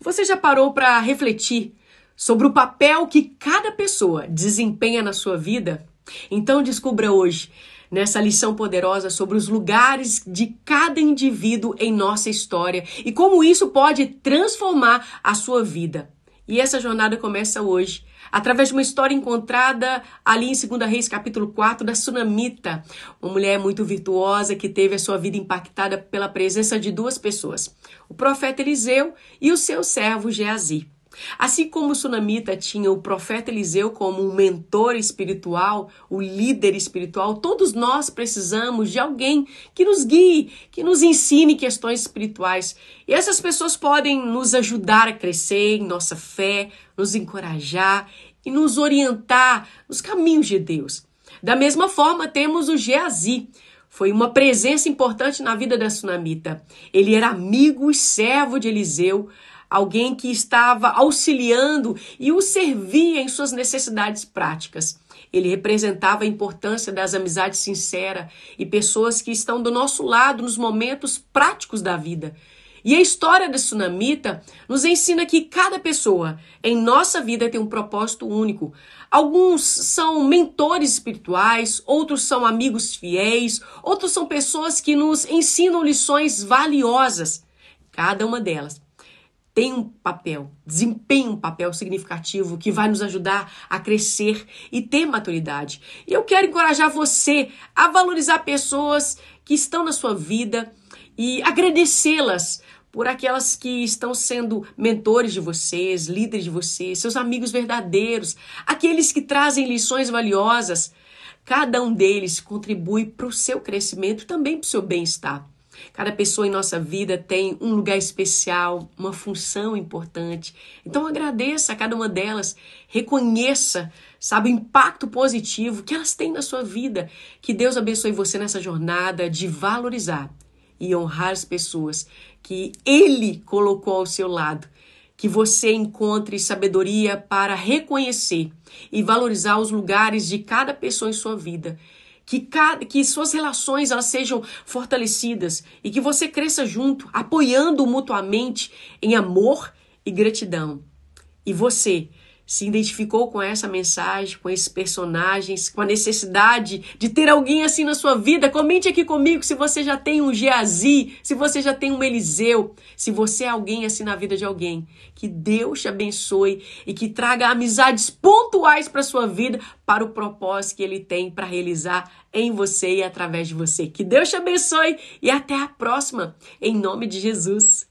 Você já parou para refletir sobre o papel que cada pessoa desempenha na sua vida? Então descubra hoje nessa lição poderosa sobre os lugares de cada indivíduo em nossa história e como isso pode transformar a sua vida. E essa jornada começa hoje, através de uma história encontrada ali em 2 Reis, capítulo 4, da Sunamita, uma mulher muito virtuosa que teve a sua vida impactada pela presença de duas pessoas, o profeta Eliseu e o seu servo Geazi. Assim como o Sunamita tinha o profeta Eliseu como um mentor espiritual, o líder espiritual, todos nós precisamos de alguém que nos guie, que nos ensine questões espirituais. E essas pessoas podem nos ajudar a crescer em nossa fé, nos encorajar e nos orientar nos caminhos de Deus. Da mesma forma, temos o Geazi. Foi uma presença importante na vida da Sunamita. Ele era amigo e servo de Eliseu, alguém que estava auxiliando e o servia em suas necessidades práticas. Ele representava a importância das amizades sinceras e pessoas que estão do nosso lado nos momentos práticos da vida. E a história da Sunamita nos ensina que cada pessoa em nossa vida tem um propósito único. Alguns são mentores espirituais, outros são amigos fiéis, outros são pessoas que nos ensinam lições valiosas. Cada uma delas tem um papel, desempenha um papel significativo que vai nos ajudar a crescer e ter maturidade. E eu quero encorajar você a valorizar pessoas que estão na sua vida e agradecê-las por aquelas que estão sendo mentores de vocês, líderes de vocês, seus amigos verdadeiros, aqueles que trazem lições valiosas. Cada um deles contribui para o seu crescimento e também para o seu bem-estar. Cada pessoa em nossa vida tem um lugar especial, uma função importante. Então agradeça a cada uma delas, reconheça, sabe, o impacto positivo que elas têm na sua vida. Que Deus abençoe você nessa jornada de valorizar e honrar as pessoas que Ele colocou ao seu lado. Que você encontre sabedoria para reconhecer e valorizar os lugares de cada pessoa em sua vida que, que suas relações elas sejam fortalecidas e que você cresça junto, apoiando mutuamente em amor e gratidão. E você se identificou com essa mensagem, com esses personagens, com a necessidade de ter alguém assim na sua vida, comente aqui comigo se você já tem um Geazi, se você já tem um Eliseu, se você é alguém assim na vida de alguém. Que Deus te abençoe e que traga amizades pontuais para sua vida, para o propósito que ele tem para realizar em você e através de você. Que Deus te abençoe e até a próxima, em nome de Jesus.